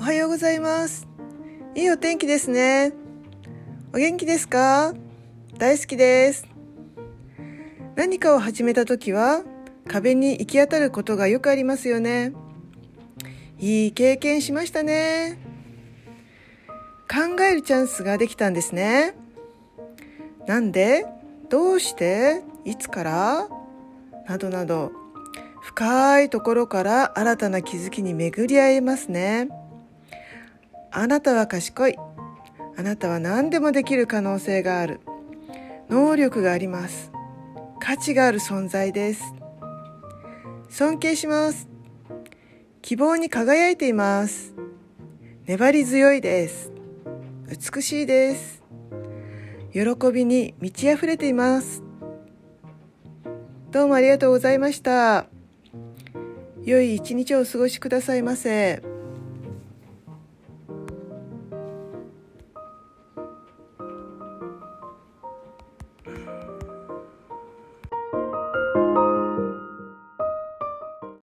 おはようございます。いいお天気ですね。お元気ですか？大好きです。何かを始めた時は壁に行き当たることがよくありますよね。いい経験しましたね。考えるチャンスができたんですね。なんで？どうして？いつから？などなど深いところから新たな気づきに巡り合えますね。あなたは賢い。あなたは何でもできる可能性がある。能力があります。価値がある存在です。尊敬します。希望に輝いています。粘り強いです。美しいです。喜びに満ち溢れています。どうもありがとうございました。良い一日をお過ごしくださいませ。